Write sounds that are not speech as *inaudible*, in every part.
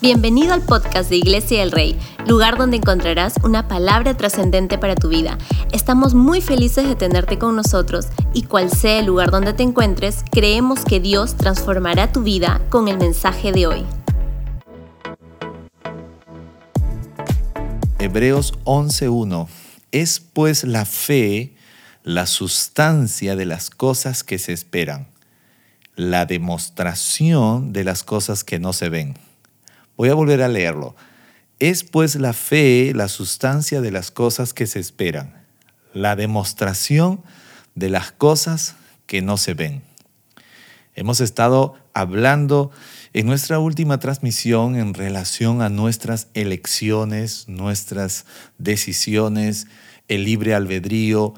Bienvenido al podcast de Iglesia del Rey, lugar donde encontrarás una palabra trascendente para tu vida. Estamos muy felices de tenerte con nosotros y cual sea el lugar donde te encuentres, creemos que Dios transformará tu vida con el mensaje de hoy. Hebreos 11.1 Es pues la fe la sustancia de las cosas que se esperan, la demostración de las cosas que no se ven. Voy a volver a leerlo. Es pues la fe la sustancia de las cosas que se esperan, la demostración de las cosas que no se ven. Hemos estado hablando en nuestra última transmisión en relación a nuestras elecciones, nuestras decisiones, el libre albedrío,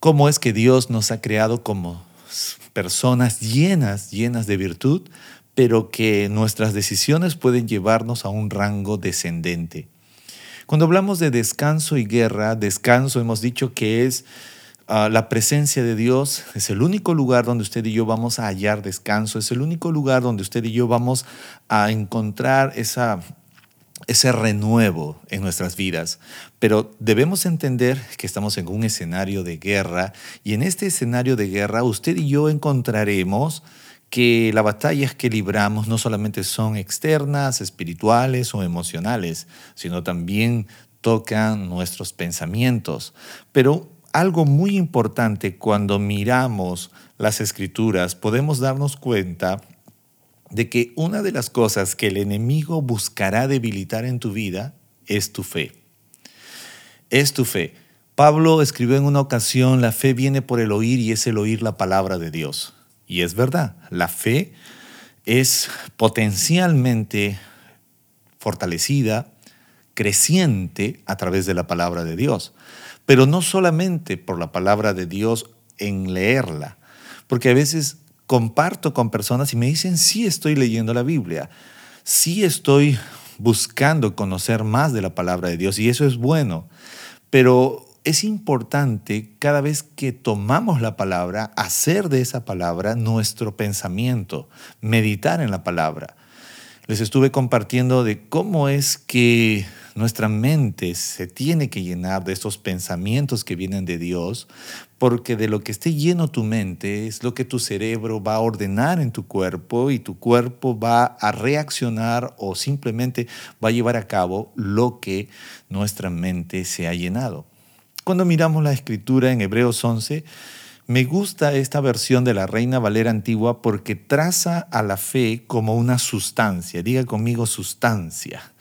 cómo es que Dios nos ha creado como personas llenas, llenas de virtud, pero que nuestras decisiones pueden llevarnos a un rango descendente. Cuando hablamos de descanso y guerra, descanso hemos dicho que es ah, la presencia de Dios, es el único lugar donde usted y yo vamos a hallar descanso, es el único lugar donde usted y yo vamos a encontrar esa ese renuevo en nuestras vidas. Pero debemos entender que estamos en un escenario de guerra y en este escenario de guerra usted y yo encontraremos que las batallas que libramos no solamente son externas, espirituales o emocionales, sino también tocan nuestros pensamientos. Pero algo muy importante cuando miramos las escrituras, podemos darnos cuenta de que una de las cosas que el enemigo buscará debilitar en tu vida es tu fe. Es tu fe. Pablo escribió en una ocasión, la fe viene por el oír y es el oír la palabra de Dios. Y es verdad, la fe es potencialmente fortalecida, creciente a través de la palabra de Dios. Pero no solamente por la palabra de Dios en leerla, porque a veces comparto con personas y me dicen, sí estoy leyendo la Biblia, sí estoy buscando conocer más de la palabra de Dios y eso es bueno, pero es importante cada vez que tomamos la palabra, hacer de esa palabra nuestro pensamiento, meditar en la palabra. Les estuve compartiendo de cómo es que nuestra mente se tiene que llenar de estos pensamientos que vienen de Dios, porque de lo que esté lleno tu mente es lo que tu cerebro va a ordenar en tu cuerpo y tu cuerpo va a reaccionar o simplemente va a llevar a cabo lo que nuestra mente se ha llenado. Cuando miramos la escritura en Hebreos 11, me gusta esta versión de la Reina Valera antigua porque traza a la fe como una sustancia. Diga conmigo sustancia.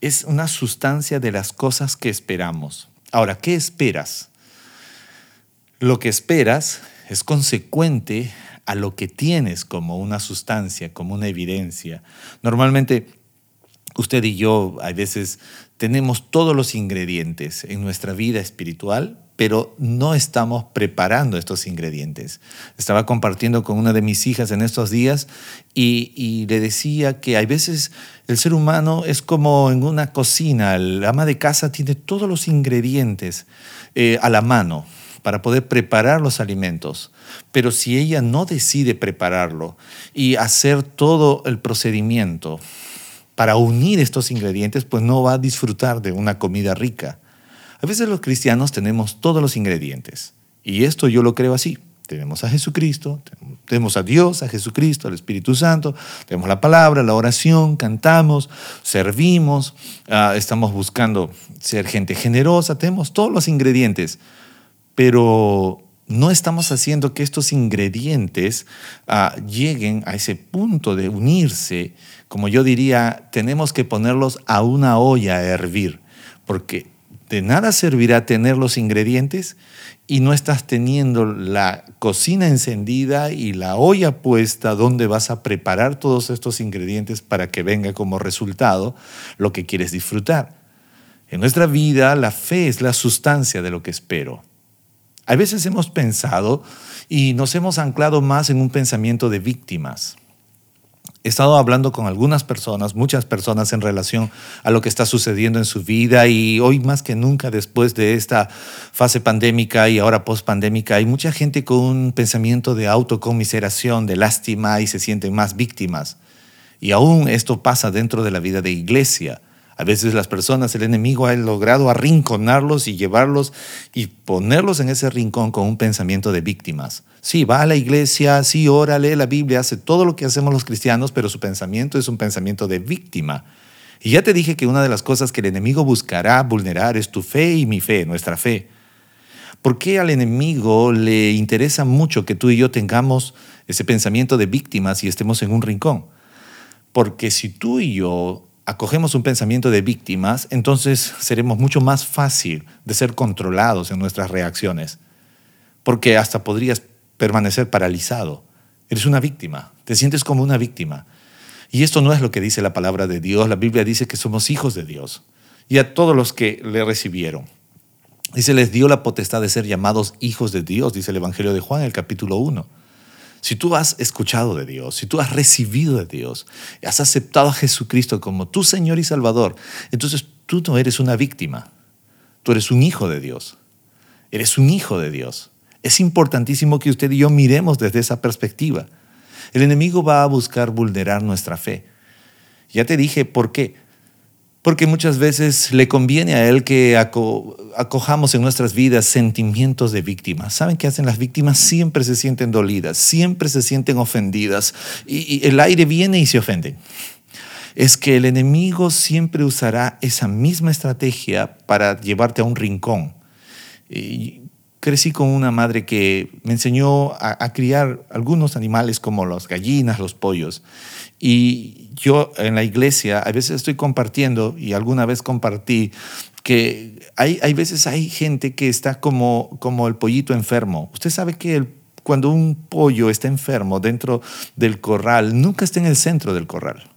Es una sustancia de las cosas que esperamos. Ahora, ¿qué esperas? Lo que esperas es consecuente a lo que tienes como una sustancia, como una evidencia. Normalmente usted y yo a veces tenemos todos los ingredientes en nuestra vida espiritual, pero no estamos preparando estos ingredientes. Estaba compartiendo con una de mis hijas en estos días y, le decía que hay veces el ser humano es como en una cocina, el ama de casa tiene todos los ingredientes eh, a la mano para poder preparar los alimentos. Pero si ella no decide prepararlo y hacer todo el procedimiento, para unir estos ingredientes, pues no va a disfrutar de una comida rica. A veces los cristianos tenemos todos los ingredientes. Y esto yo lo creo así. Tenemos a Jesucristo, tenemos a Dios, a Jesucristo, al Espíritu Santo, tenemos la palabra, la oración, cantamos, servimos, ah, estamos buscando ser gente generosa, tenemos todos los ingredientes, pero no estamos haciendo que estos ingredientes ah, lleguen a ese punto de unirse. Como yo diría, tenemos que ponerlos a una olla a hervir, porque de nada servirá tener los ingredientes y no estás teniendo la cocina encendida y la olla puesta donde vas a preparar todos estos ingredientes para que venga como resultado lo que quieres disfrutar. En nuestra vida la fe es la sustancia de lo que espero. A veces hemos pensado y nos hemos anclado más en un pensamiento de víctimas. He estado hablando con algunas personas, muchas personas en relación a lo que está sucediendo en su vida y hoy más que nunca después de esta fase pandémica y ahora post-pandémica hay mucha gente con un pensamiento de autocomiseración, de lástima y se sienten más víctimas. Y aún esto pasa dentro de la vida de iglesia. A veces las personas, el enemigo ha logrado arrinconarlos y llevarlos y ponerlos en ese rincón con un pensamiento de víctimas. Sí, va a la iglesia, sí, ora, lee la Biblia, hace todo lo que hacemos los cristianos, pero su pensamiento es un pensamiento de víctima. Y ya te dije que una de las cosas que el enemigo buscará vulnerar es tu fe y mi fe, nuestra fe. ¿Por qué al enemigo le interesa mucho que tú y yo tengamos ese pensamiento de víctimas y estemos en un rincón? Porque si tú y yo acogemos un pensamiento de víctimas, entonces seremos mucho más fácil de ser controlados en nuestras reacciones, porque hasta podrías permanecer paralizado. Eres una víctima, te sientes como una víctima. Y esto no es lo que dice la palabra de Dios, la Biblia dice que somos hijos de Dios y a todos los que le recibieron. Y se les dio la potestad de ser llamados hijos de Dios, dice el Evangelio de Juan, el capítulo 1. Si tú has escuchado de Dios, si tú has recibido de Dios, has aceptado a Jesucristo como tu Señor y Salvador, entonces tú no eres una víctima, tú eres un hijo de Dios, eres un hijo de Dios. Es importantísimo que usted y yo miremos desde esa perspectiva. El enemigo va a buscar vulnerar nuestra fe. Ya te dije por qué porque muchas veces le conviene a él que acojamos en nuestras vidas sentimientos de víctimas. ¿Saben qué hacen las víctimas? Siempre se sienten dolidas, siempre se sienten ofendidas y, el aire viene y se ofenden. Es que el enemigo siempre usará esa misma estrategia para llevarte a un rincón. crecí con una madre que me enseñó a, criar algunos animales como las gallinas, los pollos. Y yo en la iglesia a veces estoy compartiendo, y alguna vez compartí, que hay, hay veces hay gente que está como, como el pollito enfermo. Usted sabe que cuando un pollo está enfermo dentro del corral, nunca está en el centro del corral.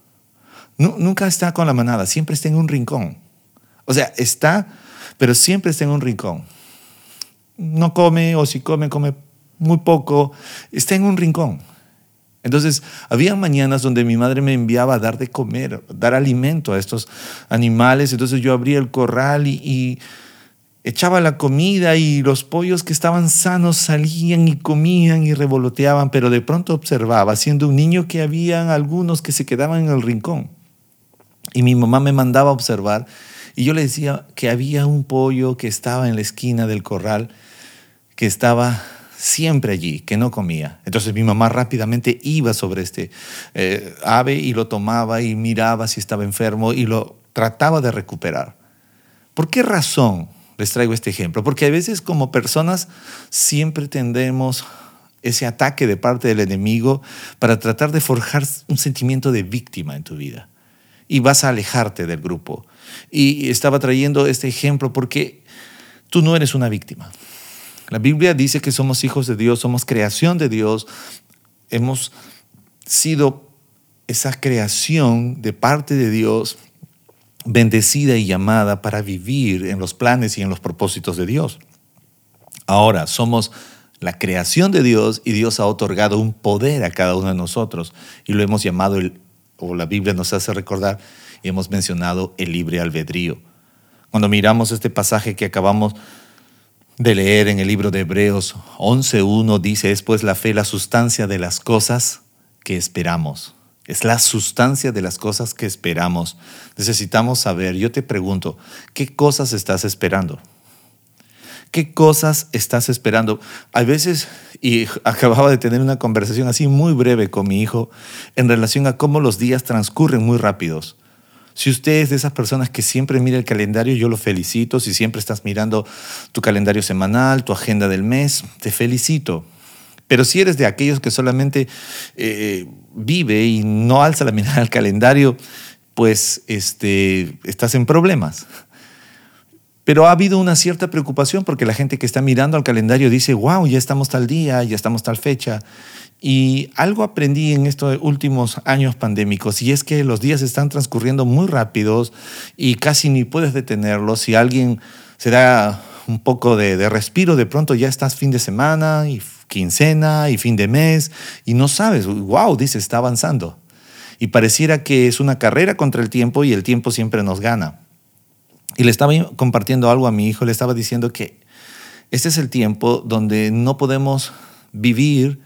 nunca está con la manada, siempre está en un rincón. O sea, está, pero siempre está en un rincón. No come o si come, come muy poco, está en un rincón. Entonces, había mañanas donde mi madre me enviaba a dar de comer, dar alimento a estos animales. Entonces yo abría el corral y, echaba la comida y los pollos que estaban sanos salían y comían y revoloteaban, pero de pronto observaba, siendo un niño, que habían algunos que se quedaban en el rincón. Y mi mamá me mandaba a observar y yo le decía que había un pollo que estaba en la esquina del corral, que estaba siempre allí, que no comía. Entonces mi mamá rápidamente iba sobre este eh, ave y lo tomaba y miraba si estaba enfermo y lo trataba de recuperar. ¿Por qué razón les traigo este ejemplo? Porque a veces como personas siempre tendemos ese ataque de parte del enemigo para tratar de forjar un sentimiento de víctima en tu vida. Y vas a alejarte del grupo. Y estaba trayendo este ejemplo porque tú no eres una víctima. La Biblia dice que somos hijos de Dios, somos creación de Dios, hemos sido esa creación de parte de Dios bendecida y llamada para vivir en los planes y en los propósitos de Dios. Ahora, somos la creación de Dios y Dios ha otorgado un poder a cada uno de nosotros y lo hemos llamado, o la Biblia nos hace recordar, y hemos mencionado el libre albedrío. Cuando miramos este pasaje que acabamos de leer en el libro de Hebreos 11.1 dice, es pues la fe la sustancia de las cosas que esperamos. Es la sustancia de las cosas que esperamos. Necesitamos saber, yo te pregunto, ¿qué cosas estás esperando? ¿Qué cosas estás esperando? A veces, y *laughs* acababa de tener una conversación así muy breve con mi hijo en relación a cómo los días transcurren muy rápidos. Si usted es de esas personas que siempre mira el calendario, yo lo felicito. Si siempre estás mirando tu calendario semanal, tu agenda del mes, te felicito. Pero si eres de aquellos que solamente eh, vive y no alza la *laughs* mirada al calendario, pues este, estás en problemas. Pero ha habido una cierta preocupación porque la gente que está mirando al calendario dice, wow, ya estamos tal día, ya estamos tal fecha. Y algo aprendí en estos últimos años pandémicos y es que los días están transcurriendo muy rápidos y casi ni puedes detenerlos. Si alguien se da un poco de, de respiro, de pronto ya estás fin de semana y quincena y fin de mes y no sabes, wow, dice, está avanzando. Y pareciera que es una carrera contra el tiempo y el tiempo siempre nos gana. Y le estaba compartiendo algo a mi hijo, le estaba diciendo que este es el tiempo donde no podemos vivir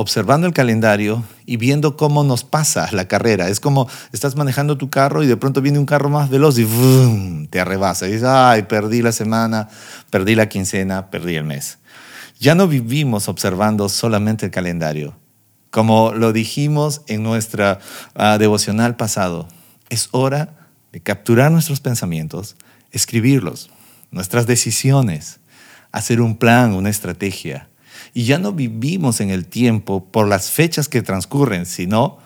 observando el calendario y viendo cómo nos pasa la carrera. Es como estás manejando tu carro y de pronto viene un carro más veloz y te arrebasa. Y dices, ay, perdí la semana, perdí la quincena, perdí el mes. Ya no vivimos observando solamente el calendario. Como lo dijimos en nuestra ah, devocional pasado, es hora de capturar nuestros pensamientos, escribirlos, nuestras decisiones, hacer un plan, una estrategia. Y ya no vivimos en el tiempo por las fechas que transcurren, sino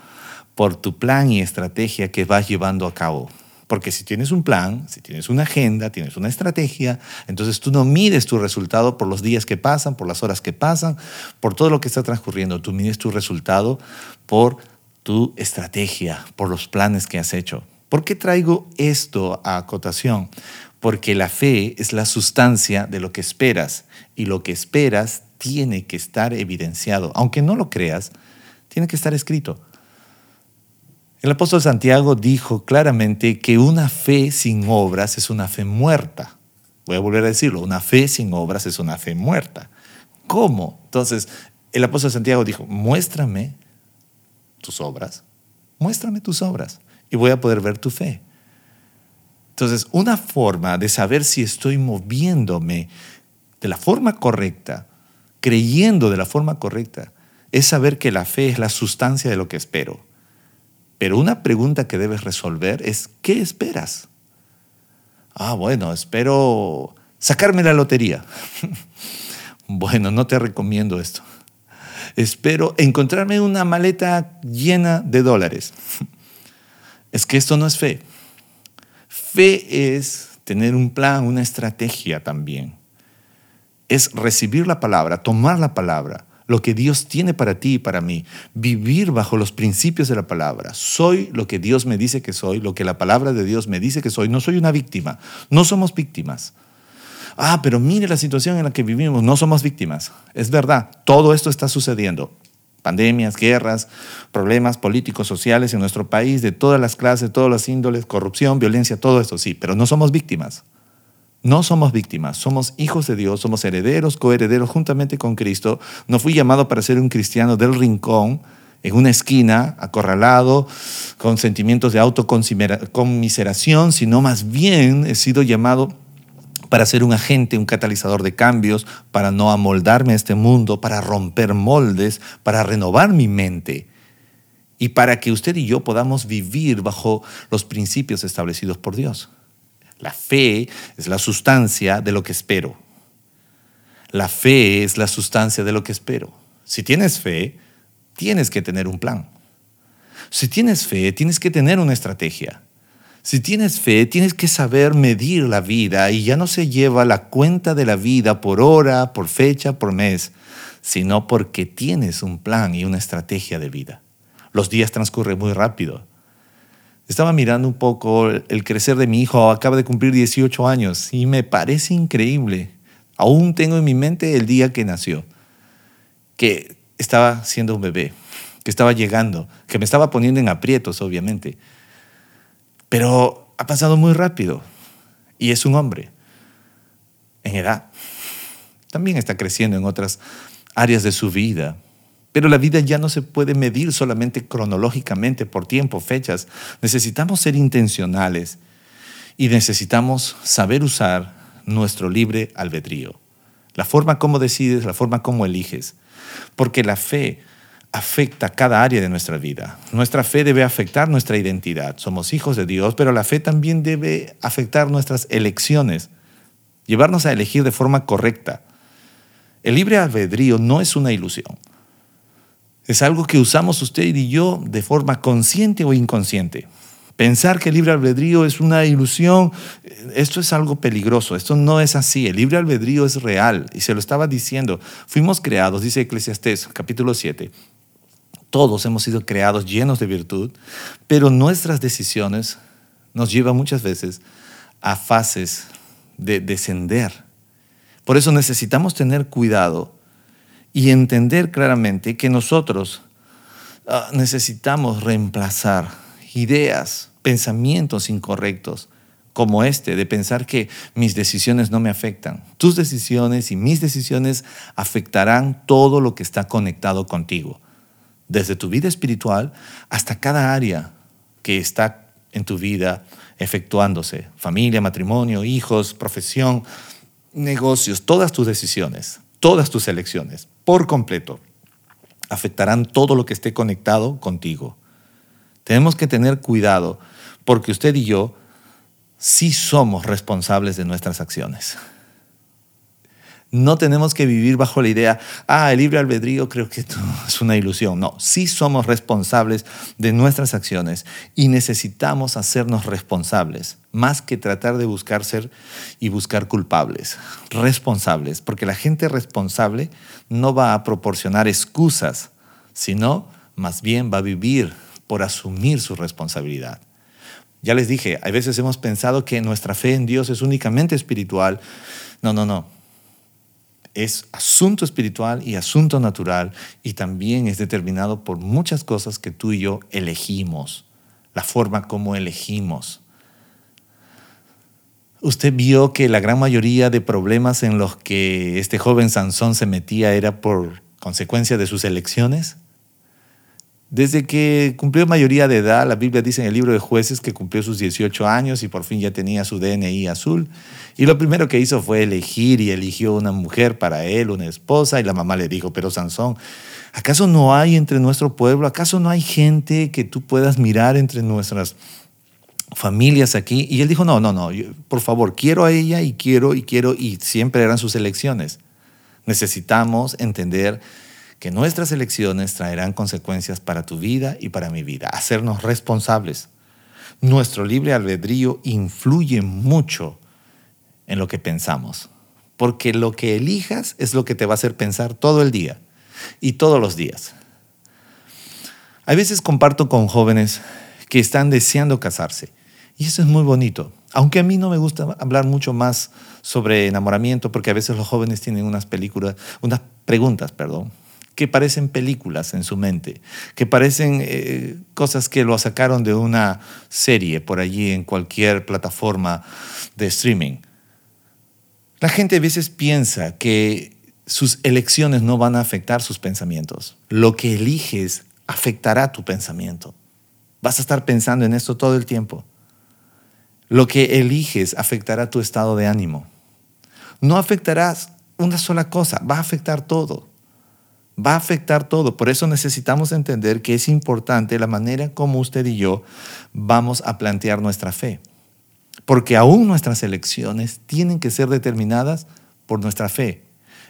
por tu plan y estrategia que vas llevando a cabo. Porque si tienes un plan, si tienes una agenda, tienes una estrategia, entonces tú no mides tu resultado por los días que pasan, por las horas que pasan, por todo lo que está transcurriendo. Tú mides tu resultado por tu estrategia, por los planes que has hecho. ¿Por qué traigo esto a acotación? Porque la fe es la sustancia de lo que esperas y lo que esperas tiene que estar evidenciado. Aunque no lo creas, tiene que estar escrito. El apóstol Santiago dijo claramente que una fe sin obras es una fe muerta. Voy a volver a decirlo, una fe sin obras es una fe muerta. ¿Cómo? Entonces, el apóstol Santiago dijo, muéstrame tus obras, muéstrame tus obras y voy a poder ver tu fe. Entonces, una forma de saber si estoy moviéndome de la forma correcta, creyendo de la forma correcta, es saber que la fe es la sustancia de lo que espero. Pero una pregunta que debes resolver es, ¿qué esperas? Ah, bueno, espero sacarme la lotería. *laughs* bueno, no te recomiendo esto. Espero encontrarme una maleta llena de dólares. *laughs* es que esto no es fe. Fe es tener un plan, una estrategia también. Es recibir la palabra, tomar la palabra, lo que Dios tiene para ti y para mí, vivir bajo los principios de la palabra. Soy lo que Dios me dice que soy, lo que la palabra de Dios me dice que soy. No soy una víctima, no somos víctimas. Ah, pero mire la situación en la que vivimos, no somos víctimas. Es verdad, todo esto está sucediendo. Pandemias, guerras, problemas políticos, sociales en nuestro país, de todas las clases, todas las índoles, corrupción, violencia, todo esto, sí, pero no somos víctimas. No somos víctimas, somos hijos de Dios, somos herederos, coherederos juntamente con Cristo. No fui llamado para ser un cristiano del rincón, en una esquina, acorralado, con sentimientos de autoconmiseración, sino más bien he sido llamado para ser un agente, un catalizador de cambios, para no amoldarme a este mundo, para romper moldes, para renovar mi mente y para que usted y yo podamos vivir bajo los principios establecidos por Dios. La fe es la sustancia de lo que espero. La fe es la sustancia de lo que espero. Si tienes fe, tienes que tener un plan. Si tienes fe, tienes que tener una estrategia. Si tienes fe, tienes que saber medir la vida y ya no se lleva la cuenta de la vida por hora, por fecha, por mes, sino porque tienes un plan y una estrategia de vida. Los días transcurren muy rápido. Estaba mirando un poco el crecer de mi hijo, acaba de cumplir 18 años y me parece increíble. Aún tengo en mi mente el día que nació, que estaba siendo un bebé, que estaba llegando, que me estaba poniendo en aprietos, obviamente. Pero ha pasado muy rápido y es un hombre en edad. También está creciendo en otras áreas de su vida. Pero la vida ya no se puede medir solamente cronológicamente por tiempo, fechas. Necesitamos ser intencionales y necesitamos saber usar nuestro libre albedrío. La forma como decides, la forma como eliges. Porque la fe afecta cada área de nuestra vida. Nuestra fe debe afectar nuestra identidad. Somos hijos de Dios, pero la fe también debe afectar nuestras elecciones, llevarnos a elegir de forma correcta. El libre albedrío no es una ilusión. Es algo que usamos usted y yo de forma consciente o inconsciente. Pensar que el libre albedrío es una ilusión, esto es algo peligroso, esto no es así, el libre albedrío es real y se lo estaba diciendo. Fuimos creados, dice Eclesiastés capítulo 7, todos hemos sido creados llenos de virtud, pero nuestras decisiones nos llevan muchas veces a fases de descender. Por eso necesitamos tener cuidado y entender claramente que nosotros ah, necesitamos reemplazar ideas, pensamientos incorrectos como este, de pensar que mis decisiones no me afectan. Tus decisiones y mis decisiones afectarán todo lo que está conectado contigo, desde tu vida espiritual hasta cada área que está en tu vida efectuándose, familia, matrimonio, hijos, profesión, negocios, todas tus decisiones, todas tus elecciones, por completo, afectarán todo lo que esté conectado contigo. Tenemos que tener cuidado porque usted y yo sí somos responsables de nuestras acciones. No tenemos que vivir bajo la idea, ah, el libre albedrío creo que *laughs* es una ilusión. No, sí somos responsables de nuestras acciones y necesitamos hacernos responsables, más que tratar de buscar ser y buscar culpables. Responsables, porque la gente responsable no va a proporcionar excusas, sino más bien va a vivir por asumir su responsabilidad. Ya les dije, a veces hemos pensado que nuestra fe en Dios es únicamente espiritual. No, no, no. Es asunto espiritual y asunto natural y también es determinado por muchas cosas que tú y yo elegimos, la forma como elegimos. Usted vio que la gran mayoría de problemas en los que este joven Sansón se metía era por consecuencia de sus elecciones. Desde que cumplió mayoría de edad, la Biblia dice en el libro de jueces que cumplió sus 18 años y por fin ya tenía su DNI azul. Y lo primero que hizo fue elegir y eligió una mujer para él, una esposa, y la mamá le dijo, pero Sansón, ¿acaso no hay entre nuestro pueblo, acaso no hay gente que tú puedas mirar entre nuestras familias aquí? Y él dijo, no, no, no, por favor, quiero a ella y quiero y quiero, y siempre eran sus elecciones. Necesitamos entender que nuestras elecciones traerán consecuencias para tu vida y para mi vida. Hacernos responsables. Nuestro libre albedrío influye mucho en lo que pensamos, porque lo que elijas es lo que te va a hacer pensar todo el día y todos los días. A veces comparto con jóvenes que están deseando casarse y eso es muy bonito. Aunque a mí no me gusta hablar mucho más sobre enamoramiento porque a veces los jóvenes tienen unas películas, unas preguntas, perdón, que parecen películas en su mente, que parecen eh, cosas que lo sacaron de una serie por allí en cualquier plataforma de streaming. La gente a veces piensa que sus elecciones no van a afectar sus pensamientos. Lo que eliges afectará tu pensamiento. Vas a estar pensando en esto todo el tiempo. Lo que eliges afectará tu estado de ánimo. No afectarás una sola cosa, va a afectar todo va a afectar todo. Por eso necesitamos entender que es importante la manera como usted y yo vamos a plantear nuestra fe. Porque aún nuestras elecciones tienen que ser determinadas por nuestra fe.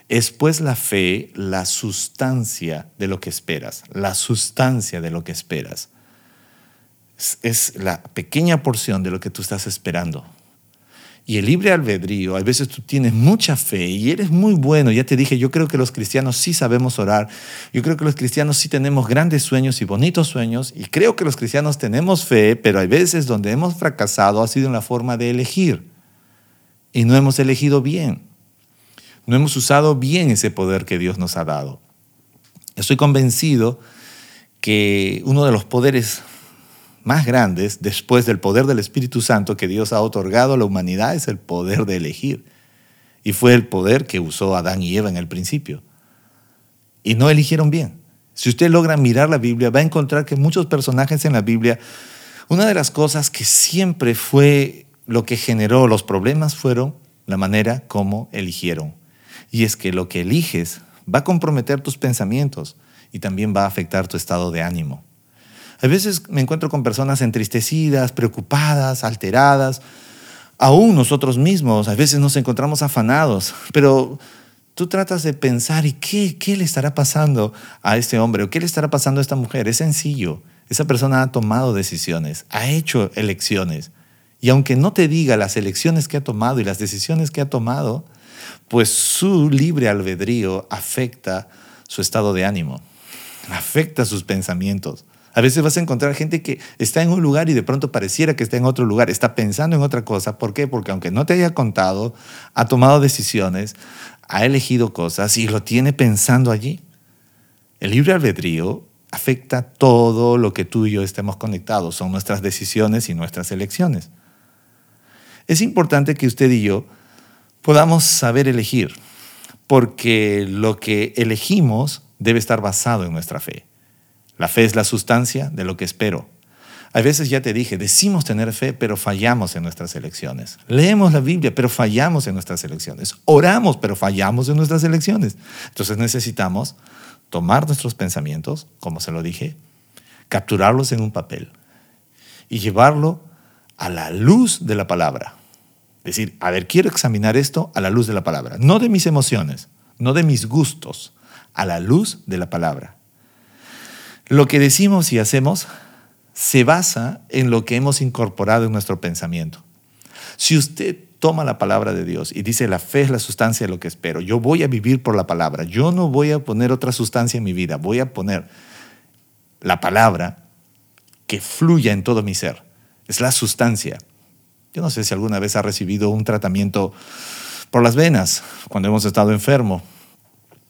Es pues la fe la sustancia de lo que esperas, la sustancia de lo que esperas. Es la pequeña porción de lo que tú estás esperando. Y el libre albedrío, a veces tú tienes mucha fe y eres muy bueno. Ya te dije, yo creo que los cristianos sí sabemos orar. Yo creo que los cristianos sí tenemos grandes sueños y bonitos sueños. Y creo que los cristianos tenemos fe, pero hay veces donde hemos fracasado ha sido en la forma de elegir. Y no hemos elegido bien. No hemos usado bien ese poder que Dios nos ha dado. Estoy convencido que uno de los poderes más grandes después del poder del Espíritu Santo que Dios ha otorgado a la humanidad es el poder de elegir. Y fue el poder que usó Adán y Eva en el principio. Y no eligieron bien. Si usted logra mirar la Biblia, va a encontrar que muchos personajes en la Biblia, una de las cosas que siempre fue lo que generó los problemas fueron la manera como eligieron. Y es que lo que eliges va a comprometer tus pensamientos y también va a afectar tu estado de ánimo. A veces me encuentro con personas entristecidas, preocupadas, alteradas. Aún nosotros mismos, a veces nos encontramos afanados, pero tú tratas de pensar, ¿y qué, qué le estará pasando a este hombre o qué le estará pasando a esta mujer? Es sencillo. Esa persona ha tomado decisiones, ha hecho elecciones. Y aunque no te diga las elecciones que ha tomado y las decisiones que ha tomado, pues su libre albedrío afecta su estado de ánimo, afecta sus pensamientos. A veces vas a encontrar gente que está en un lugar y de pronto pareciera que está en otro lugar, está pensando en otra cosa. ¿Por qué? Porque aunque no te haya contado, ha tomado decisiones, ha elegido cosas y lo tiene pensando allí. El libre albedrío afecta todo lo que tú y yo estemos conectados, son nuestras decisiones y nuestras elecciones. Es importante que usted y yo podamos saber elegir, porque lo que elegimos debe estar basado en nuestra fe. La fe es la sustancia de lo que espero. A veces ya te dije, decimos tener fe, pero fallamos en nuestras elecciones. Leemos la Biblia, pero fallamos en nuestras elecciones. Oramos, pero fallamos en nuestras elecciones. Entonces necesitamos tomar nuestros pensamientos, como se lo dije, capturarlos en un papel y llevarlo a la luz de la palabra. Decir, a ver, quiero examinar esto a la luz de la palabra, no de mis emociones, no de mis gustos, a la luz de la palabra. Lo que decimos y hacemos se basa en lo que hemos incorporado en nuestro pensamiento. Si usted toma la palabra de Dios y dice, la fe es la sustancia de lo que espero, yo voy a vivir por la palabra, yo no voy a poner otra sustancia en mi vida, voy a poner la palabra que fluya en todo mi ser. Es la sustancia. Yo no sé si alguna vez ha recibido un tratamiento por las venas cuando hemos estado enfermo.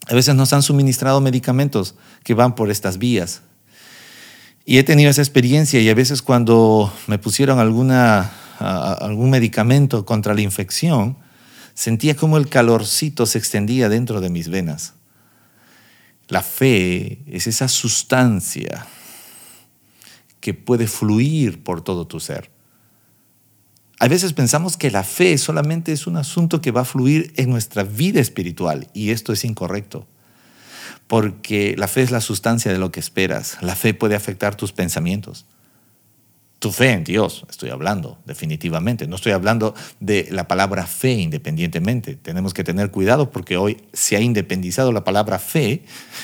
A veces nos han suministrado medicamentos que van por estas vías. Y he tenido esa experiencia y a veces cuando me pusieron algún medicamento contra la infección, sentía como el calorcito se extendía dentro de mis venas. La fe es esa sustancia que puede fluir por todo tu ser. A veces pensamos que la fe solamente es un asunto que va a fluir en nuestra vida espiritual y esto es incorrecto. Porque la fe es la sustancia de lo que esperas. La fe puede afectar tus pensamientos tu fe en Dios, estoy hablando, definitivamente. No estoy hablando de la palabra fe independientemente. Tenemos que tener cuidado porque hoy se ha independizado la palabra fe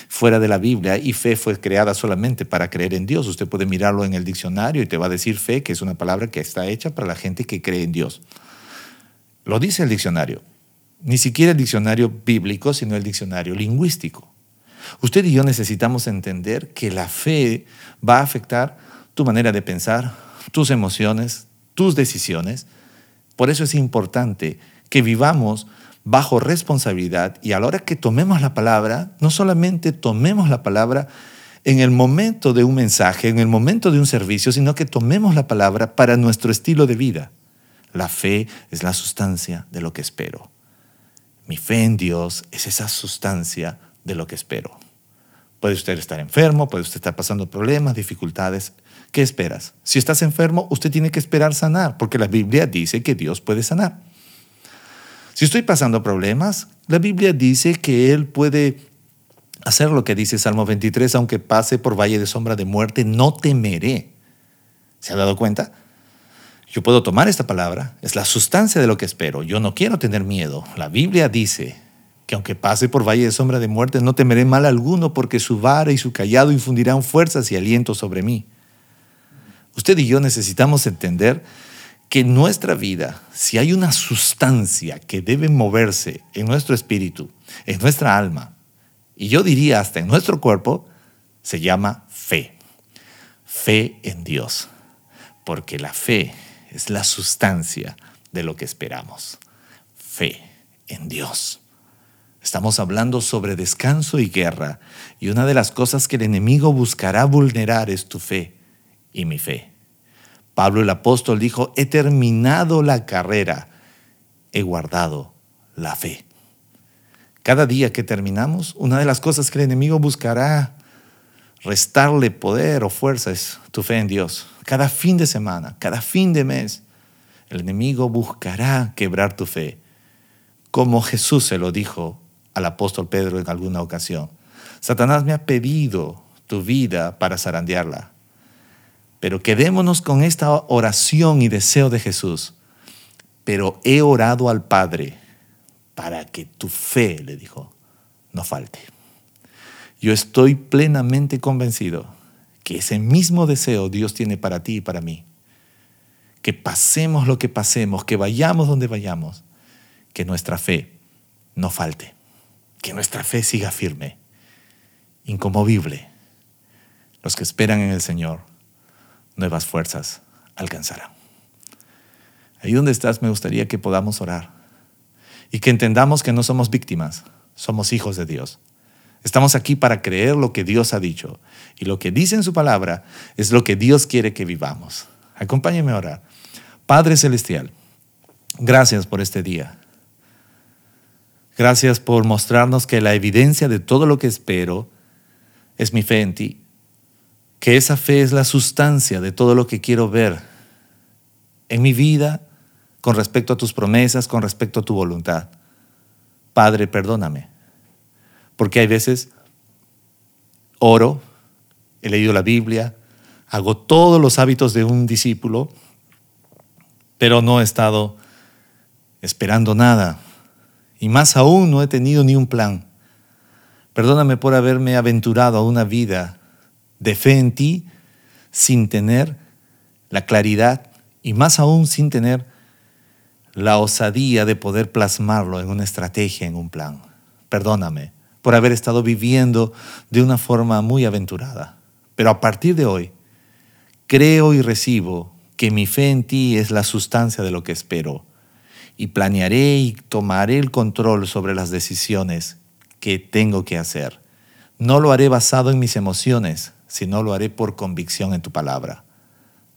fuera de la Biblia y fe fue creada solamente para creer en Dios. Usted puede mirarlo en el diccionario y te va a decir fe, que es una palabra que está hecha para la gente que cree en Dios. Lo dice el diccionario. Ni siquiera el diccionario bíblico, sino el diccionario lingüístico. Usted y yo necesitamos entender que la fe va a afectar tu manera de pensar, tus emociones, tus decisiones. Por eso es importante que vivamos bajo responsabilidad y a la hora que tomemos la palabra, no solamente tomemos la palabra en el momento de un mensaje, en el momento de un servicio, sino que tomemos la palabra para nuestro estilo de vida. La fe es la sustancia de lo que espero. Mi fe en Dios es esa sustancia de lo que espero. Puede usted estar enfermo, puede usted estar pasando problemas, dificultades, ¿Qué esperas? Si estás enfermo, usted tiene que esperar sanar, porque la Biblia dice que Dios puede sanar. Si estoy pasando problemas, la Biblia dice que Él puede hacer lo que dice Salmo 23, aunque pase por valle de sombra de muerte, no temeré. ¿Se ha dado cuenta? Yo puedo tomar esta palabra, es la sustancia de lo que espero. Yo no quiero tener miedo. La Biblia dice que aunque pase por valle de sombra de muerte, no temeré mal alguno, porque su vara y su callado infundirán fuerzas y aliento sobre mí. Usted y yo necesitamos entender que en nuestra vida, si hay una sustancia que debe moverse en nuestro espíritu, en nuestra alma, y yo diría hasta en nuestro cuerpo, se llama fe. Fe en Dios. Porque la fe es la sustancia de lo que esperamos. Fe en Dios. Estamos hablando sobre descanso y guerra, y una de las cosas que el enemigo buscará vulnerar es tu fe y mi fe. Pablo el apóstol dijo, he terminado la carrera, he guardado la fe. Cada día que terminamos, una de las cosas que el enemigo buscará restarle poder o fuerza es tu fe en Dios. Cada fin de semana, cada fin de mes, el enemigo buscará quebrar tu fe, como Jesús se lo dijo al apóstol Pedro en alguna ocasión. Satanás me ha pedido tu vida para zarandearla. Pero quedémonos con esta oración y deseo de Jesús. Pero he orado al Padre para que tu fe, le dijo, no falte. Yo estoy plenamente convencido que ese mismo deseo Dios tiene para ti y para mí. Que pasemos lo que pasemos, que vayamos donde vayamos, que nuestra fe no falte, que nuestra fe siga firme, incomovible. Los que esperan en el Señor nuevas fuerzas alcanzarán. Ahí donde estás me gustaría que podamos orar y que entendamos que no somos víctimas, somos hijos de Dios. Estamos aquí para creer lo que Dios ha dicho y lo que dice en su palabra es lo que Dios quiere que vivamos. Acompáñeme a orar. Padre Celestial, Gracias por este día. Gracias por mostrarnos que la evidencia de todo lo que espero es mi fe en ti. Que esa fe es la sustancia de todo lo que quiero ver en mi vida con respecto a tus promesas, con respecto a tu voluntad. Padre, perdóname. Porque hay veces oro, he leído la Biblia, hago todos los hábitos de un discípulo, pero no he estado esperando nada y más aún no he tenido ni un plan. Perdóname por haberme aventurado a una vida de fe en ti sin tener la claridad y más aún sin tener la osadía de poder plasmarlo en una estrategia, en un plan. Perdóname por haber estado viviendo de una forma muy aventurada. Pero a partir de hoy, creo y recibo que mi fe en ti es la sustancia de lo que espero y planearé y tomaré el control sobre las decisiones que tengo que hacer. No lo haré basado en mis emociones, sino lo haré por convicción en tu palabra.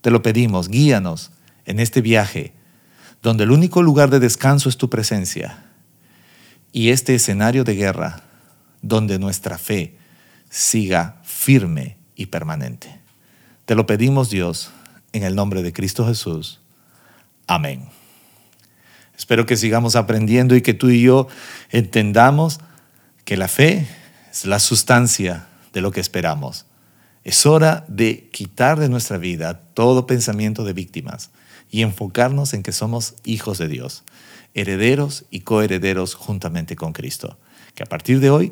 Te lo pedimos, guíanos en este viaje, donde el único lugar de descanso es tu presencia, y este escenario de guerra, donde nuestra fe siga firme y permanente. Te lo pedimos, Dios, en el nombre de Cristo Jesús. Amén. Espero que sigamos aprendiendo y que tú y yo entendamos que la fe es la sustancia de lo que esperamos. Es hora de quitar de nuestra vida todo pensamiento de víctimas y enfocarnos en que somos hijos de Dios, herederos y coherederos juntamente con Cristo. Que a partir de hoy,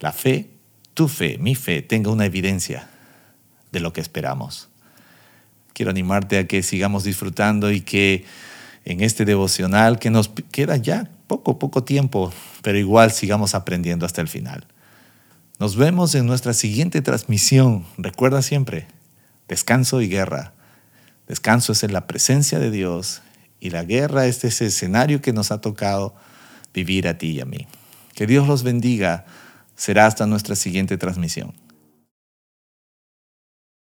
la fe, tu fe, mi fe, tenga una evidencia de lo que esperamos. Quiero animarte a que sigamos disfrutando y que en este devocional que nos queda ya poco, poco tiempo, pero igual sigamos aprendiendo hasta el final. Nos vemos en nuestra siguiente transmisión. Recuerda siempre, descanso y guerra. Descanso es en la presencia de Dios y la guerra es ese escenario que nos ha tocado vivir a ti y a mí. Que Dios los bendiga. Será hasta nuestra siguiente transmisión.